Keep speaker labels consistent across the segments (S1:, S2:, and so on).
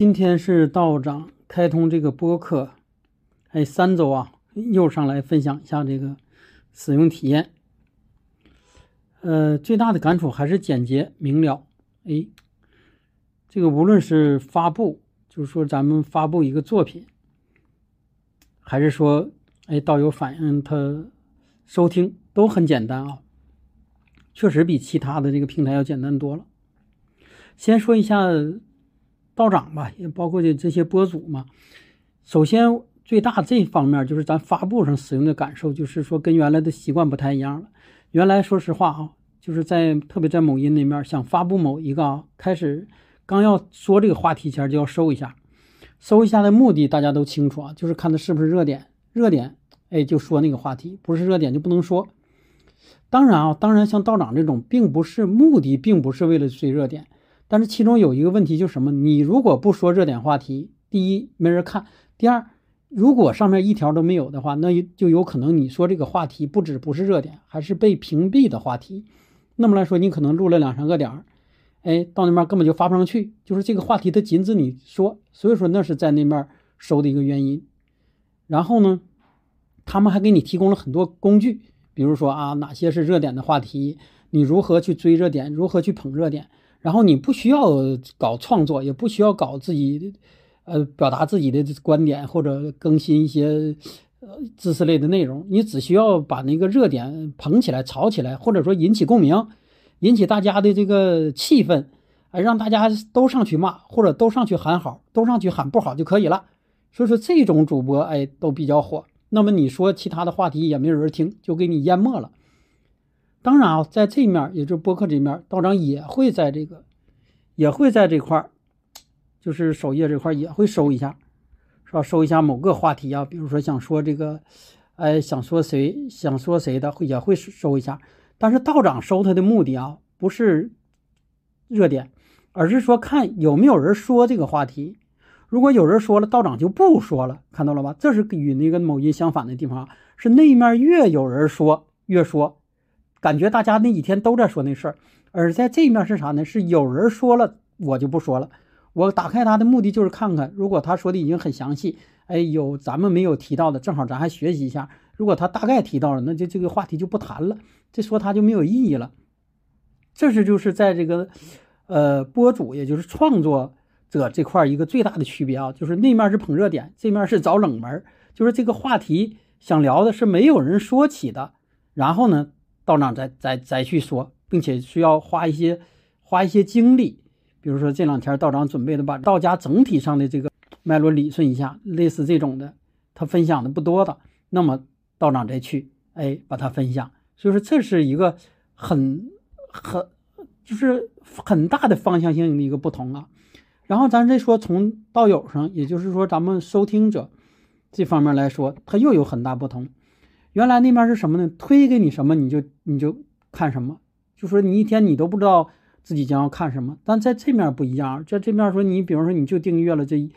S1: 今天是道长开通这个播客，哎，三周啊，又上来分享一下这个使用体验。呃，最大的感触还是简洁明了。哎，这个无论是发布，就是说咱们发布一个作品，还是说哎道友反映他收听都很简单啊，确实比其他的这个平台要简单多了。先说一下。道长吧，也包括这这些播主嘛。首先，最大这方面就是咱发布上使用的感受，就是说跟原来的习惯不太一样了。原来说实话啊，就是在特别在某音那面想发布某一个啊，开始刚要说这个话题前就要搜一下，搜一下的目的大家都清楚啊，就是看它是不是热点，热点哎就说那个话题，不是热点就不能说。当然啊，当然像道长这种，并不是目的，并不是为了追热点。但是其中有一个问题就是什么？你如果不说热点话题，第一没人看，第二，如果上面一条都没有的话，那就有可能你说这个话题不止不是热点，还是被屏蔽的话题。那么来说，你可能录了两三个点儿，哎，到那边根本就发不上去，就是这个话题它禁止你说，所以说那是在那边收的一个原因。然后呢，他们还给你提供了很多工具，比如说啊，哪些是热点的话题，你如何去追热点，如何去捧热点。然后你不需要搞创作，也不需要搞自己，呃，表达自己的观点或者更新一些呃知识类的内容。你只需要把那个热点捧起来、炒起来，或者说引起共鸣，引起大家的这个气氛，哎，让大家都上去骂，或者都上去喊好，都上去喊不好就可以了。所以说这种主播哎都比较火。那么你说其他的话题也没有人听，就给你淹没了。当然啊，在这面，也就是播客这面，道长也会在这个，也会在这块儿，就是首页这块也会收一下，是吧？收一下某个话题啊，比如说想说这个，哎，想说谁，想说谁的，会也会收一下。但是道长收他的目的啊，不是热点，而是说看有没有人说这个话题。如果有人说了，道长就不说了，看到了吧？这是与那个某音相反的地方，是那面越有人说越说。感觉大家那几天都在说那事儿，而在这面是啥呢？是有人说了，我就不说了。我打开他的目的就是看看，如果他说的已经很详细，哎，有咱们没有提到的，正好咱还学习一下。如果他大概提到了，那就这个话题就不谈了，这说他就没有意义了。这是就是在这个，呃，播主也就是创作者这块一个最大的区别啊，就是那面是捧热点，这面是找冷门，就是这个话题想聊的是没有人说起的，然后呢？道长再再再去说，并且需要花一些花一些精力，比如说这两天道长准备的把道家整体上的这个脉络理顺一下，类似这种的，他分享的不多的，那么道长再去哎把它分享，所以说这是一个很很就是很大的方向性的一个不同啊。然后咱再说从道友上，也就是说咱们收听者这方面来说，它又有很大不同。原来那面是什么呢？推给你什么你就你就看什么，就说你一天你都不知道自己将要看什么。但在这面不一样，在这面说你，比方说你就订阅了这，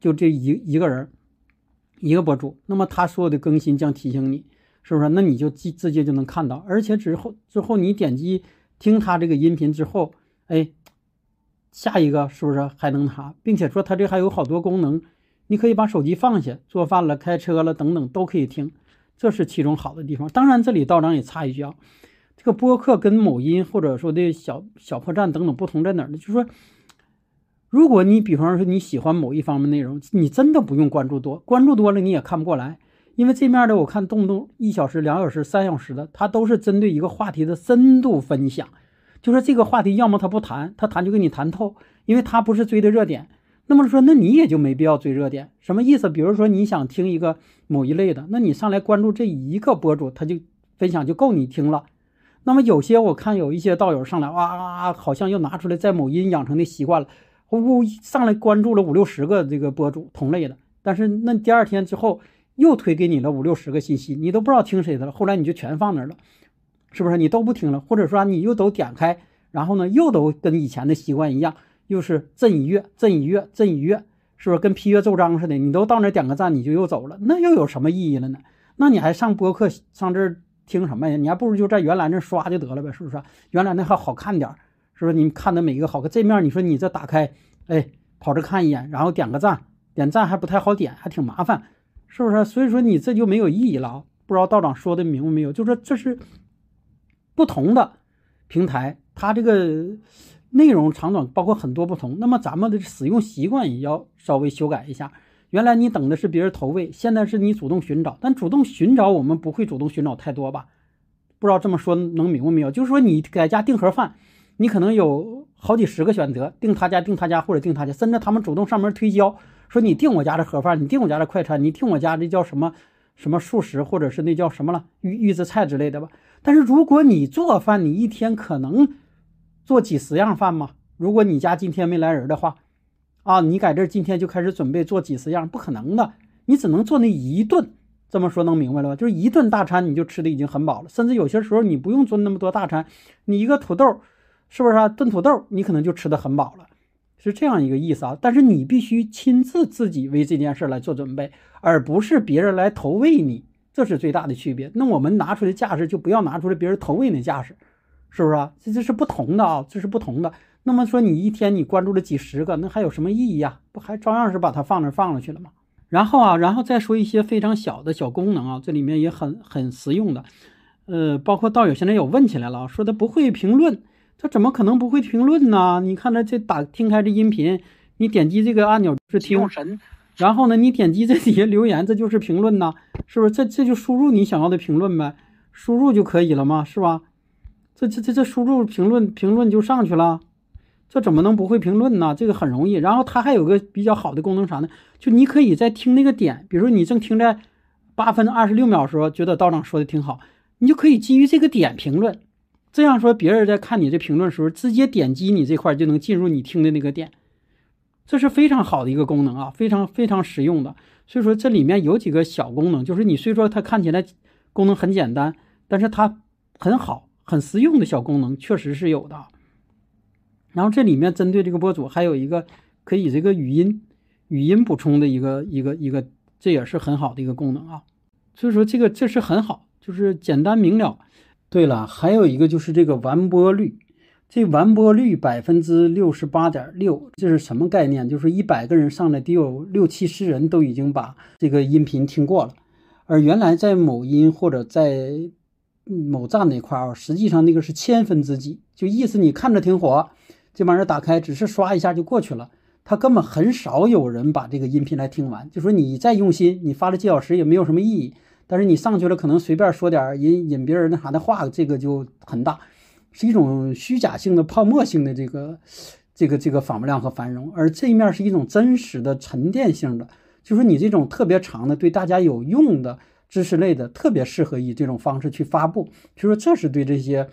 S1: 就这一一个人，一个博主，那么他所有的更新将提醒你，是不是？那你就直直接就能看到，而且之后之后你点击听他这个音频之后，哎，下一个是不是还能他，并且说他这还有好多功能，你可以把手机放下，做饭了、开车了等等都可以听。这是其中好的地方。当然，这里道长也插一句啊，这个播客跟某音或者说的小小破站等等不同在哪儿呢？就是说，如果你比方说你喜欢某一方面内容，你真的不用关注多，关注多了你也看不过来。因为这面的我看动不动一小时、两小时、三小时的，它都是针对一个话题的深度分享。就说这个话题，要么他不谈，他谈就给你谈透，因为他不是追的热点。那么说，那你也就没必要追热点，什么意思？比如说你想听一个某一类的，那你上来关注这一个博主，他就分享就够你听了。那么有些我看有一些道友上来，哇，好像又拿出来在某音养成的习惯了，呼呼上来关注了五六十个这个博主同类的，但是那第二天之后又推给你了五六十个信息，你都不知道听谁的了。后来你就全放那儿了，是不是？你都不听了，或者说你又都点开，然后呢又都跟以前的习惯一样。又是震一月，震一月，震一月，是不是跟批阅奏章似的？你都到那点个赞，你就又走了，那又有什么意义了呢？那你还上播客上这儿听什么呀？你还不如就在原来那刷就得了呗，是不是？原来那还好看点，是不是？你看的每一个好看，这面你说你这打开，哎，跑着看一眼，然后点个赞，点赞还不太好点，还挺麻烦，是不是？所以说你这就没有意义了。不知道道长说的明白没有？就说这是不同的平台，它这个内容长短包括很多不同。那么咱们的使用习惯也要稍微修改一下。原来你等的是别人投喂，现在是你主动寻找。但主动寻找，我们不会主动寻找太多吧？不知道这么说能明白没有？就是说你给家订盒饭，你可能有好几十个选择，订他家，订他家，或者订他家，甚至他们主动上门推销，说你订我家的盒饭，你订我家的快餐，你订我家的叫什么？什么素食，或者是那叫什么了预预制菜之类的吧。但是如果你做饭，你一天可能做几十样饭吗？如果你家今天没来人的话，啊，你在这今天就开始准备做几十样，不可能的。你只能做那一顿。这么说能明白了吧？就是一顿大餐你就吃的已经很饱了，甚至有些时候你不用做那么多大餐，你一个土豆，是不是啊？炖土豆你可能就吃的很饱了。是这样一个意思啊，但是你必须亲自自己为这件事来做准备，而不是别人来投喂你，这是最大的区别。那我们拿出来架势就不要拿出来别人投喂那架势，是不是啊？这这是不同的啊，这是不同的。那么说你一天你关注了几十个，那还有什么意义啊？不还照样是把它放那放上去了吗？然后啊，然后再说一些非常小的小功能啊，这里面也很很实用的，呃，包括道友现在有问起来了，说他不会评论。他怎么可能不会评论呢？你看他这打听开这音频，你点击这个按钮是听，然后呢，你点击这底下留言，这就是评论呐，是不是？这这就输入你想要的评论呗，输入就可以了嘛，是吧？这这这这输入评论，评论就上去了，这怎么能不会评论呢？这个很容易。然后它还有个比较好的功能啥呢？就你可以在听那个点，比如说你正听在八分二十六秒的时候，觉得道长说的挺好，你就可以基于这个点评论。这样说，别人在看你这评论时候，直接点击你这块就能进入你听的那个点，这是非常好的一个功能啊，非常非常实用的。所以说这里面有几个小功能，就是你虽说它看起来功能很简单，但是它很好、很实用的小功能确实是有的。然后这里面针对这个播主，还有一个可以这个语音语音补充的一个一个一个，这也是很好的一个功能啊。所以说这个这是很好，就是简单明了。对了，还有一个就是这个完播率，这完播率百分之六十八点六，这是什么概念？就是一百个人上来得有六七十人都已经把这个音频听过了，而原来在某音或者在某站那块儿，实际上那个是千分之几，就意思你看着挺火，这玩意儿打开只是刷一下就过去了，他根本很少有人把这个音频来听完。就说你再用心，你发了几小时也没有什么意义。但是你上去了，可能随便说点引引别人那啥的话，这个就很大，是一种虚假性的、泡沫性的这个这个这个访问量和繁荣。而这一面是一种真实的沉淀性的，就是你这种特别长的、对大家有用的知识类的，特别适合以这种方式去发布。就说这是对这些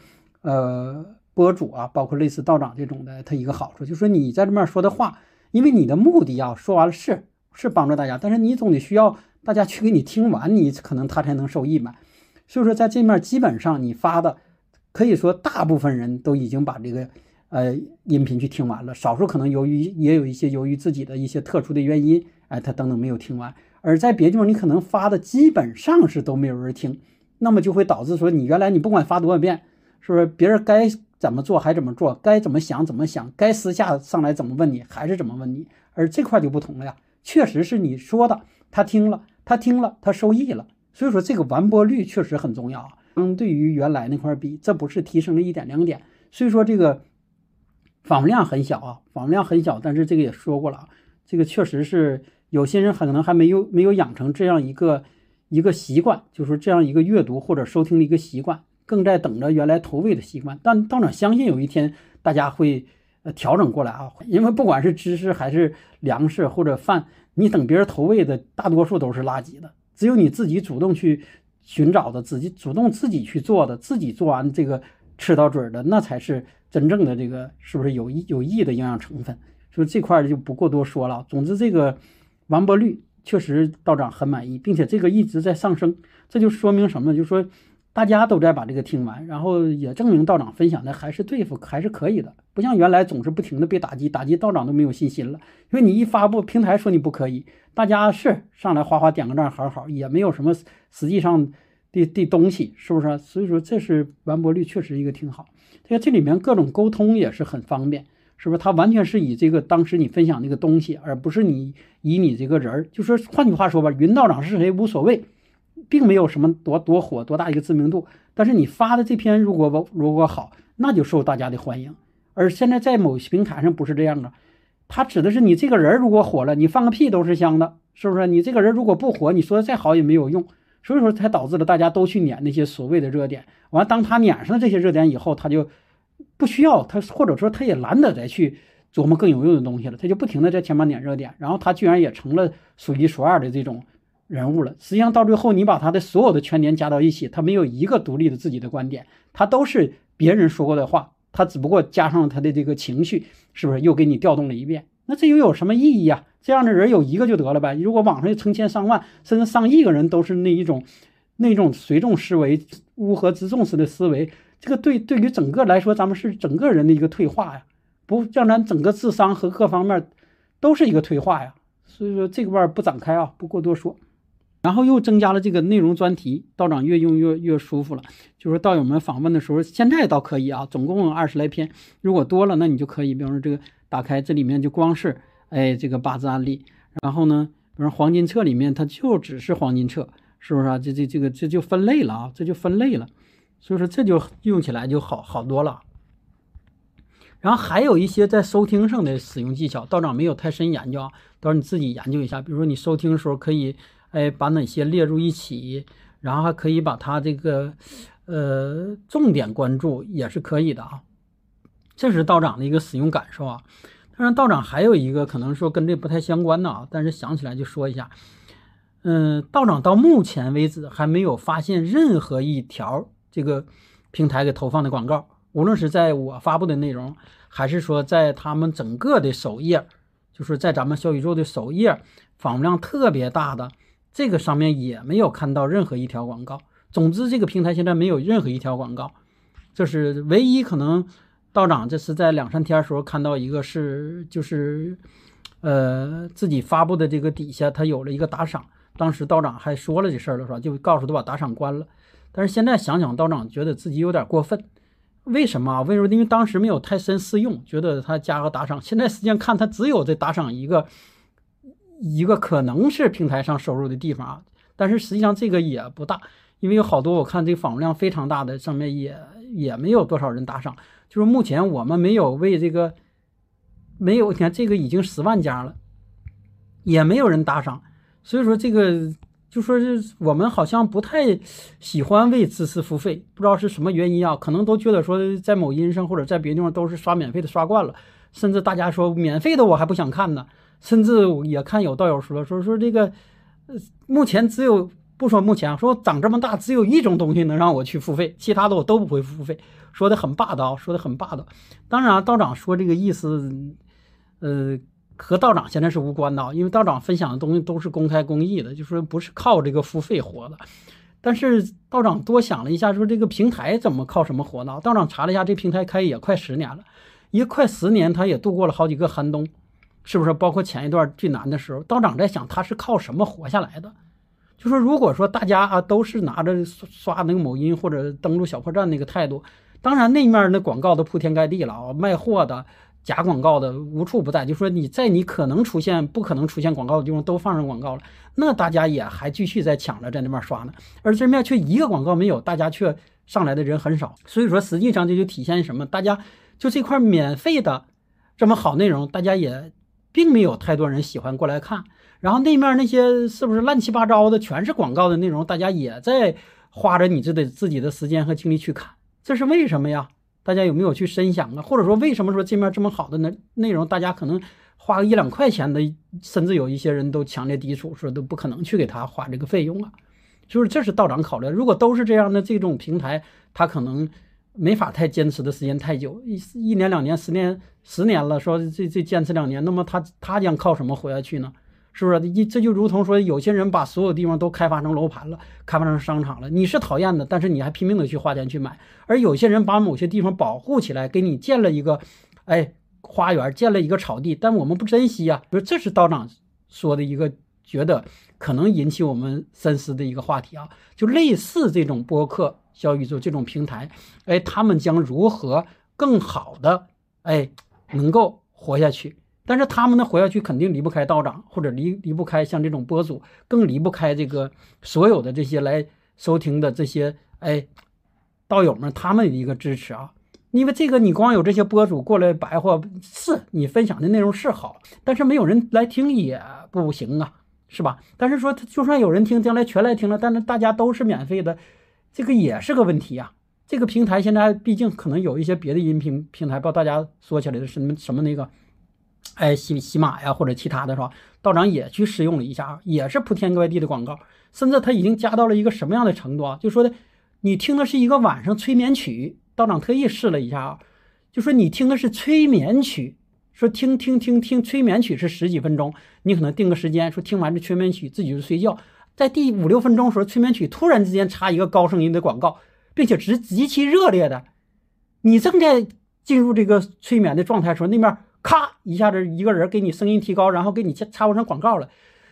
S1: 呃博主啊，包括类似道长这种的，他一个好处，就是说你在这面说的话，因为你的目的啊，说完了是是帮助大家，但是你总得需要。大家去给你听完，你可能他才能受益嘛。所以说，在这面基本上你发的，可以说大部分人都已经把这个呃音频去听完了，少数可能由于也有一些由于自己的一些特殊的原因，哎，他等等没有听完。而在别地方，你可能发的基本上是都没有人听，那么就会导致说你原来你不管发多少遍，是不是别人该怎么做还怎么做，该怎么想怎么想，该私下上来怎么问你还是怎么问你。而这块就不同了呀，确实是你说的，他听了。他听了，他受益了，所以说这个完播率确实很重要啊。相对于原来那块比，这不是提升了一点两点，所以说这个访问量很小啊，访问量很小，但是这个也说过了啊，这个确实是有些人可能还没有没有养成这样一个一个习惯，就是这样一个阅读或者收听的一个习惯，更在等着原来投喂的习惯。但道长相信有一天大家会呃调整过来啊，因为不管是知识还是粮食或者饭。你等别人投喂的大多数都是垃圾的，只有你自己主动去寻找的，自己主动自己去做的，自己做完这个吃到嘴的，那才是真正的这个是不是有益有益的营养成分？所以这块就不过多说了。总之，这个完播率确实道长很满意，并且这个一直在上升，这就说明什么？就是说。大家都在把这个听完，然后也证明道长分享的还是对付，还是可以的，不像原来总是不停的被打击，打击道长都没有信心了。因为你一发布，平台说你不可以，大家是上来哗哗点个赞，好好，也没有什么实际上的的东西，是不是？所以说这是完播率确实一个挺好。这个这里面各种沟通也是很方便，是不是？他完全是以这个当时你分享那个东西，而不是你以你这个人儿。就说换句话说吧，云道长是谁无所谓，并没有什么多多火多大一个知名度。但是你发的这篇如果如果好，那就受大家的欢迎。而现在在某些平台上不是这样啊，他指的是你这个人如果火了，你放个屁都是香的，是不是？你这个人如果不火，你说的再好也没有用。所以说才导致了大家都去撵那些所谓的热点。完，当他撵上这些热点以后，他就不需要他，或者说他也懒得再去琢磨更有用的东西了，他就不停的在前面撵热点。然后他居然也成了数一数二的这种人物了。实际上到最后，你把他的所有的全点加到一起，他没有一个独立的自己的观点，他都是别人说过的话，他只不过加上了他的这个情绪，是不是又给你调动了一遍？那这又有什么意义呀？这样的人有一个就得了呗。如果网上成千上万，甚至上亿个人都是那一种、那种随众思维、乌合之众式的思维，这个对对于整个来说，咱们是整个人的一个退化呀，不让咱整个智商和各方面都是一个退化呀。所以说这个块不展开啊，不过多说。然后又增加了这个内容专题，道长越用越越舒服了。就是道友们访问的时候，现在倒可以啊，总共二十来篇，如果多了，那你就可以，比方说这个打开这里面就光是。哎，这个八字案例，然后呢，比如黄金册里面，它就只是黄金册，是不是啊？这这这个这就分类了啊，这就分类了，所以说这就用起来就好好多了。然后还有一些在收听上的使用技巧，道长没有太深研究啊，到时候你自己研究一下。比如说你收听的时候，可以哎把哪些列入一起，然后还可以把它这个呃重点关注也是可以的啊。这是道长的一个使用感受啊。当然，道长还有一个可能说跟这不太相关的啊，但是想起来就说一下。嗯，道长到目前为止还没有发现任何一条这个平台给投放的广告，无论是在我发布的内容，还是说在他们整个的首页，就是在咱们小宇宙的首页，访问量特别大的这个上面也没有看到任何一条广告。总之，这个平台现在没有任何一条广告，这是唯一可能。道长这是在两三天时候看到一个是就是，呃，自己发布的这个底下他有了一个打赏，当时道长还说了这事儿了是吧？就告诉他把打赏关了。但是现在想想，道长觉得自己有点过分。为什么？为什么？因为当时没有太深思用，觉得他加个打赏。现在实际上看他只有这打赏一个一个可能是平台上收入的地方啊。但是实际上这个也不大，因为有好多我看这个访问量非常大的上面也也没有多少人打赏。就是目前我们没有为这个，没有你看这个已经十万加了，也没有人打赏，所以说这个就说是我们好像不太喜欢为知识付费，不知道是什么原因啊？可能都觉得说在某音上或者在别的地方都是刷免费的刷惯了，甚至大家说免费的我还不想看呢，甚至也看有道友说说说这个，呃，目前只有。不说目前说长这么大只有一种东西能让我去付费，其他的我都不会付费，说的很霸道，说的很霸道。当然，道长说这个意思，呃，和道长现在是无关的，因为道长分享的东西都是公开公益的，就说不是靠这个付费活的。但是道长多想了一下，说这个平台怎么靠什么活呢？道长查了一下，这平台开也快十年了，一快十年，他也度过了好几个寒冬，是不是？包括前一段最难的时候，道长在想他是靠什么活下来的？就说如果说大家啊都是拿着刷那个某音或者登录小破站那个态度，当然那面那广告都铺天盖地了啊，卖货的、假广告的无处不在。就说你在你可能出现、不可能出现广告的地方都放上广告了，那大家也还继续在抢着在那边刷呢。而这面却一个广告没有，大家却上来的人很少。所以说实际上这就体现什么？大家就这块免费的这么好内容，大家也并没有太多人喜欢过来看。然后那面那些是不是乱七八糟的，全是广告的内容，大家也在花着你这的自己的时间和精力去看，这是为什么呀？大家有没有去深想啊？或者说为什么说这面这么好的内内容，大家可能花个一两块钱的，甚至有一些人都强烈抵触，说都不可能去给他花这个费用啊？就是这是道长考虑，如果都是这样的这种平台，他可能没法太坚持的时间太久，一一年两年、十年、十年了，说这这坚持两年，那么他他将靠什么活下去呢？是不是？一这就如同说，有些人把所有地方都开发成楼盘了，开发成商场了。你是讨厌的，但是你还拼命的去花钱去买。而有些人把某些地方保护起来，给你建了一个，哎，花园，建了一个草地，但我们不珍惜呀。就这是道长说的一个，觉得可能引起我们深思的一个话题啊。就类似这种播客、小宇宙这种平台，哎，他们将如何更好的，哎，能够活下去。但是他们呢活下去肯定离不开道长，或者离离不开像这种播主，更离不开这个所有的这些来收听的这些哎道友们他们的一个支持啊。因为这个你光有这些播主过来白话，是你分享的内容是好，但是没有人来听也不行啊，是吧？但是说就算有人听，将来全来听了，但是大家都是免费的，这个也是个问题呀。这个平台现在毕竟可能有一些别的音频平台，不知道大家说起来的是什么什么那个。哎，喜喜马呀，或者其他的是吧？道长也去试用了一下，也是铺天盖地的广告，甚至他已经加到了一个什么样的程度啊？就说的，你听的是一个晚上催眠曲，道长特意试了一下啊，就说你听的是催眠曲，说听听听听催眠曲是十几分钟，你可能定个时间，说听完这催眠曲自己就睡觉，在第五六分钟的时候，催眠曲突然之间插一个高声音的广告，并且是极其热烈的，你正在进入这个催眠的状态时候，那面。咔一下子，一个人给你声音提高，然后给你插插上广告了。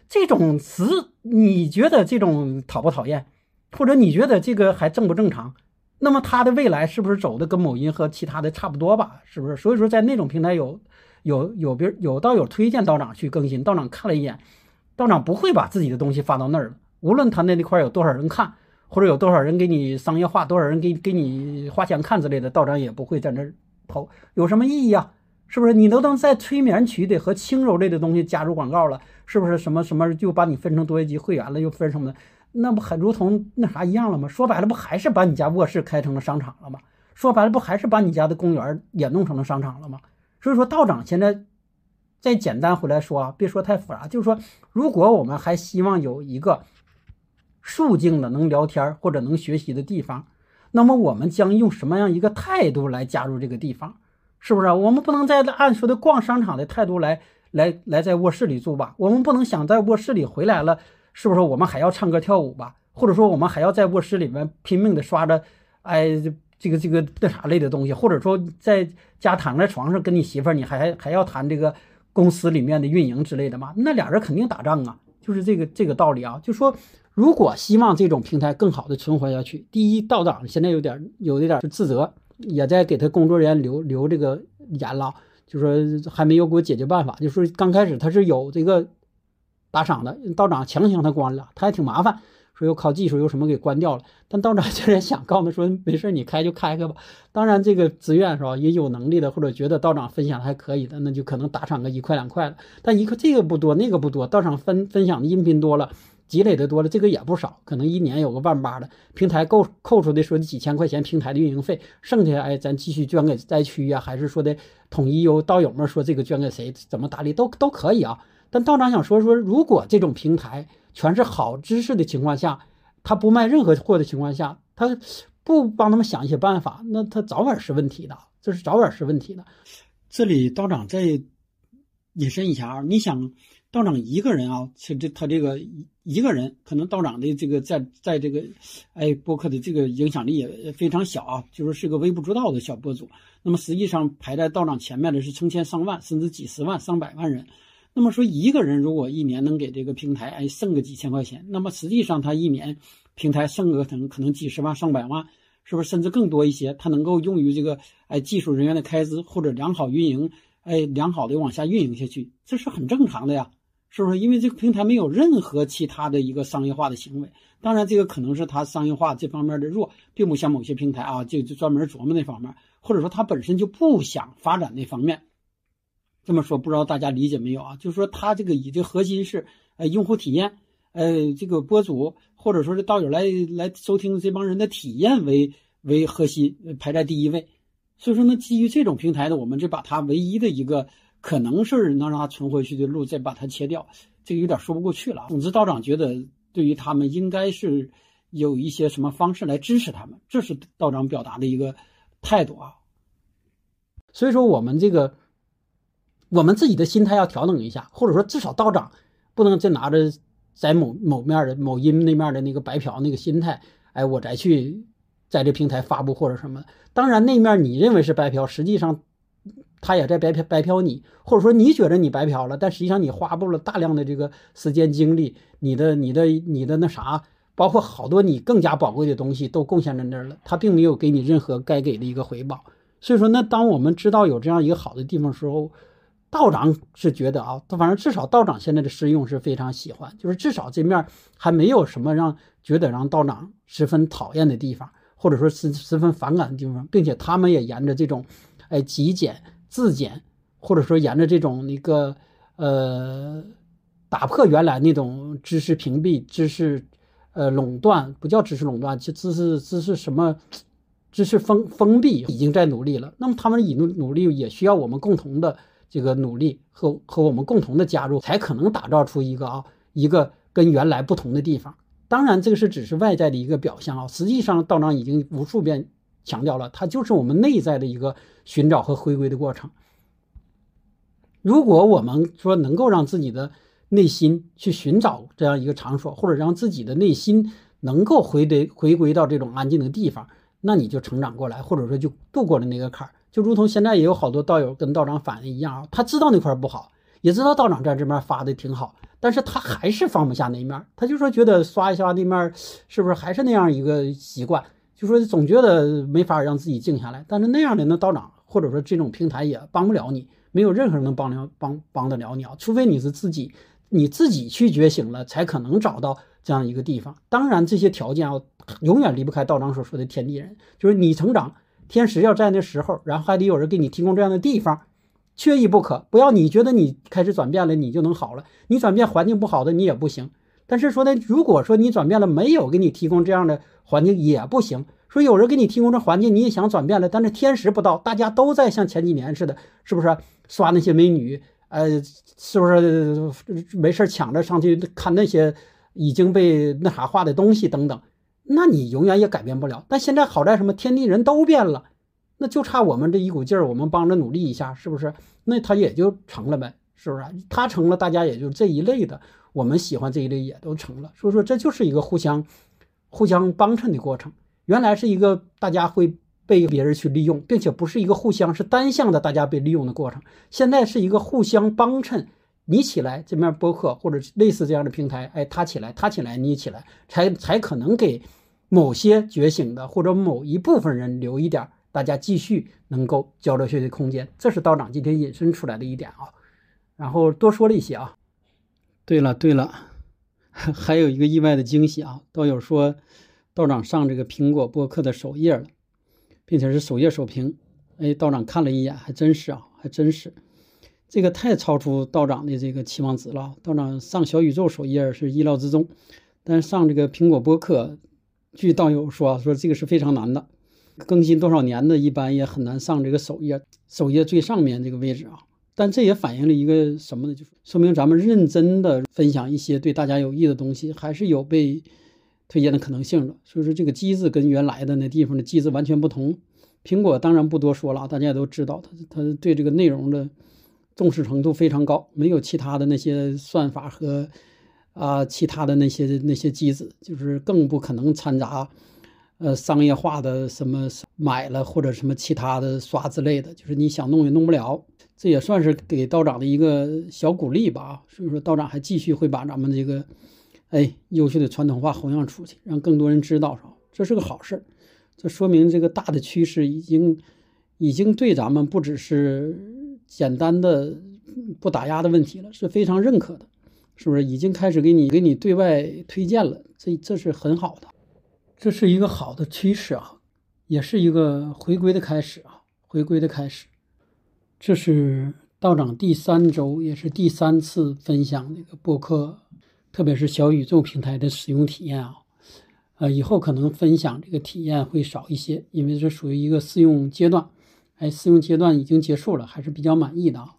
S1: 这种词，你觉得这种讨不讨厌？或者你觉得这个还正不正常？那么它的未来是不是走的跟某音和其他的差不多吧？是不是？所以说，在那种平台有有有别有道友推荐道长去更新，道长看了一眼，道长不会把自己的东西发到那儿了。无论他那那块有多少人看，或者有多少人给你商业化，多少人给给你花钱看之类的，道长也不会在那儿投，有什么意义啊？是不是你都能在催眠曲得和轻柔类的东西加入广告了？是不是什么什么就把你分成多一级会员了，又分什么的？那不很如同那啥一样了吗？说白了，不还是把你家卧室开成了商场了吗？说白了，不还是把你家的公园也弄成了商场了吗？所以说，道长现在再简单回来说啊，别说太复杂，就是说，如果我们还希望有一个肃静的能聊天或者能学习的地方，那么我们将用什么样一个态度来加入这个地方？是不是我们不能在按说的逛商场的态度来来来在卧室里住吧？我们不能想在卧室里回来了，是不是我们还要唱歌跳舞吧？或者说我们还要在卧室里面拼命的刷着，哎，这个这个那啥类的东西？或者说在家躺在床上跟你媳妇，你还还还要谈这个公司里面的运营之类的吗？那俩人肯定打仗啊！就是这个这个道理啊！就说如果希望这种平台更好的存活下去，第一，道长现在有点有一点自责。也在给他工作人员留留这个言了，就说还没有给我解决办法。就说刚开始他是有这个打赏的，道长强行他关了，他还挺麻烦，说又靠技术又什么给关掉了。但道长竟然想告诉他说没事，你开就开开吧。当然这个自愿是吧？也有能力的或者觉得道长分享还可以的，那就可能打赏个一块两块的。但一个这个不多，那个不多，道长分分享的音频多了。积累的多了，这个也不少，可能一年有个万八的。平台够扣出的说几千块钱平台的运营费，剩下哎咱继续捐给灾区呀，还是说的统一由道友们说这个捐给谁，怎么打理都都可以啊。但道长想说说，如果这种平台全是好知识的情况下，他不卖任何货的情况下，他不帮他们想一些办法，那他早晚是问题的，这是早晚是问题的。这里道长再引申一下啊，你想。道长一个人啊，其实他这个一个人，可能道长的这个在在这个，哎，博客的这个影响力也非常小啊，就是是个微不足道的小博主。那么实际上排在道长前面的是成千上万，甚至几十万、上百万人。那么说一个人如果一年能给这个平台哎剩个几千块钱，那么实际上他一年平台剩个可能可能几十万、上百万，是不是甚至更多一些？他能够用于这个哎技术人员的开支或者良好运营，哎良好的往下运营下去，这是很正常的呀。是不是因为这个平台没有任何其他的一个商业化的行为？当然，这个可能是它商业化这方面的弱，并不像某些平台啊，就就专门琢磨那方面，或者说它本身就不想发展那方面。这么说，不知道大家理解没有啊？就是说，它这个以这核心是呃用户体验，呃这个播主或者说是道友来来收听这帮人的体验为为核心排在第一位。所以说呢，基于这种平台呢，我们就把它唯一的一个。可能是能让他存回去的路，再把它切掉，这个有点说不过去了。总之，道长觉得对于他们应该是有一些什么方式来支持他们，这是道长表达的一个态度啊。所以说，我们这个我们自己的心态要调整一下，或者说至少道长不能再拿着在某某面的某音那面的那个白嫖那个心态，哎，我再去在这平台发布或者什么。当然，那面你认为是白嫖，实际上。他也在白嫖白嫖你，或者说你觉得你白嫖了，但实际上你花布了大量的这个时间精力，你的你的你的那啥，包括好多你更加宝贵的东西都贡献在那儿了，他并没有给你任何该给的一个回报。所以说，那当我们知道有这样一个好的地方时候，道长是觉得啊，他反正至少道长现在的师用是非常喜欢，就是至少这面还没有什么让觉得让道长十分讨厌的地方，或者说是十分反感的地方，并且他们也沿着这种，哎，极简自检，或者说沿着这种一个呃，打破原来那种知识屏蔽、知识呃垄断，不叫知识垄断，就知识知识什么知识封封闭，已经在努力了。那么他们已努努力也需要我们共同的。这个努力和和我们共同的加入，才可能打造出一个啊一个跟原来不同的地方。当然，这个是只是外在的一个表象啊。实际上，道长已经无数遍强调了，它就是我们内在的一个寻找和回归的过程。如果我们说能够让自己的内心去寻找这样一个场所，或者让自己的内心能够回得回归到这种安静的地方，那你就成长过来，或者说就度过了那个坎儿。就如同现在也有好多道友跟道长反映一样，他知道那块不好，也知道道长在这面发的挺好，但是他还是放不下那面，他就说觉得刷一刷那面是不是还是那样一个习惯，就说总觉得没法让自己静下来。但是那样的那道长或者说这种平台也帮不了你，没有任何人能帮了帮帮得了你啊，除非你是自己你自己去觉醒了，才可能找到这样一个地方。当然这些条件啊，永远离不开道长所说的天地人，就是你成长。天时要在那时候，然后还得有人给你提供这样的地方，缺一不可。不要你觉得你开始转变了，你就能好了。你转变环境不好的，你也不行。但是说呢，如果说你转变了，没有给你提供这样的环境也不行。说有人给你提供这环境，你也想转变了，但是天时不到，大家都在像前几年似的，是不是刷那些美女？呃，是不是没事抢着上去看那些已经被那啥化的东西等等？那你永远也改变不了。但现在好在什么？天地人都变了，那就差我们这一股劲儿，我们帮着努力一下，是不是？那他也就成了呗，是不是？他成了，大家也就这一类的，我们喜欢这一类也都成了。所以说，这就是一个互相、互相帮衬的过程。原来是一个大家会被别人去利用，并且不是一个互相是单向的大家被利用的过程。现在是一个互相帮衬，你起来这面播客或者类似这样的平台，哎，他起来，他起来，你起来，才才可能给。某些觉醒的或者某一部分人留一点，大家继续能够交流学习空间，这是道长今天引申出来的一点啊。然后多说了一些啊。对了对了，还有一个意外的惊喜啊！道友说，道长上这个苹果播客的首页了，并且是首页首屏。哎，道长看了一眼，还真是啊，还真是。这个太超出道长的这个期望值了。道长上小宇宙首页是意料之中，但上这个苹果播客。据道友说啊，说这个是非常难的，更新多少年的，一般也很难上这个首页，首页最上面这个位置啊。但这也反映了一个什么呢？就是说明咱们认真的分享一些对大家有益的东西，还是有被推荐的可能性的。所以说，这个机制跟原来的那地方的机制完全不同。苹果当然不多说了，大家也都知道，它它对这个内容的重视程度非常高，没有其他的那些算法和。啊，其他的那些那些机子，就是更不可能掺杂，呃，商业化的什么买了或者什么其他的刷之类的，就是你想弄也弄不了。这也算是给道长的一个小鼓励吧。所以说，道长还继续会把咱们这个，哎，优秀的传统文化弘扬出去，让更多人知道，这是个好事。这说明这个大的趋势已经已经对咱们不只是简单的不打压的问题了，是非常认可的。是不是已经开始给你给你对外推荐了？这这是很好的，这是一个好的趋势啊，也是一个回归的开始啊，回归的开始。这是道长第三周，也是第三次分享这个播客，特别是小宇宙平台的使用体验啊。呃，以后可能分享这个体验会少一些，因为这属于一个试用阶段。哎，试用阶段已经结束了，还是比较满意的啊。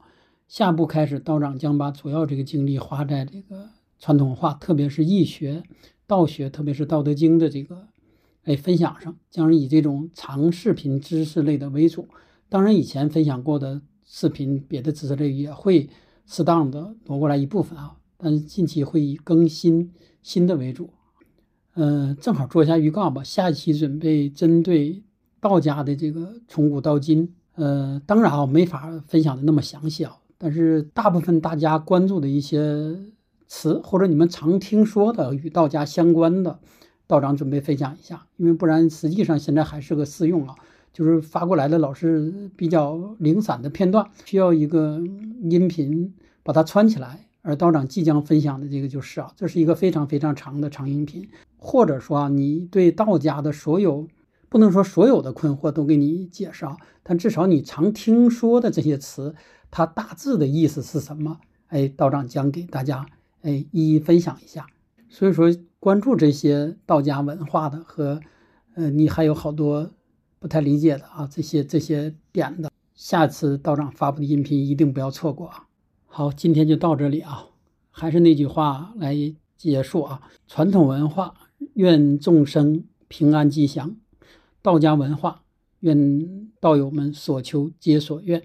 S1: 下步开始，道长将把主要这个精力花在这个传统文化，特别是易学、道学，特别是《道德经》的这个哎分享上，将以这种长视频知识类的为主。当然，以前分享过的视频，别的知识类也会适当的挪过来一部分啊。但是近期会以更新新的为主。嗯，正好做一下预告吧。下一期准备针对道家的这个从古到今，呃，当然啊，没法分享的那么详细啊。但是大部分大家关注的一些词，或者你们常听说的与道家相关的，道长准备分享一下，因为不然实际上现在还是个试用啊，就是发过来的老是比较零散的片段，需要一个音频把它串起来。而道长即将分享的这个就是啊，这是一个非常非常长的长音频，或者说啊，你对道家的所有不能说所有的困惑都给你解释啊，但至少你常听说的这些词，它大致的意思是什么？哎，道长将给大家哎一一分享一下。所以说，关注这些道家文化的和呃，你还有好多不太理解的啊，这些这些点的，下次道长发布的音频一定不要错过啊。好，今天就到这里啊！还是那句话来结束啊：传统文化，愿众生平安吉祥；道家文化，愿道友们所求皆所愿。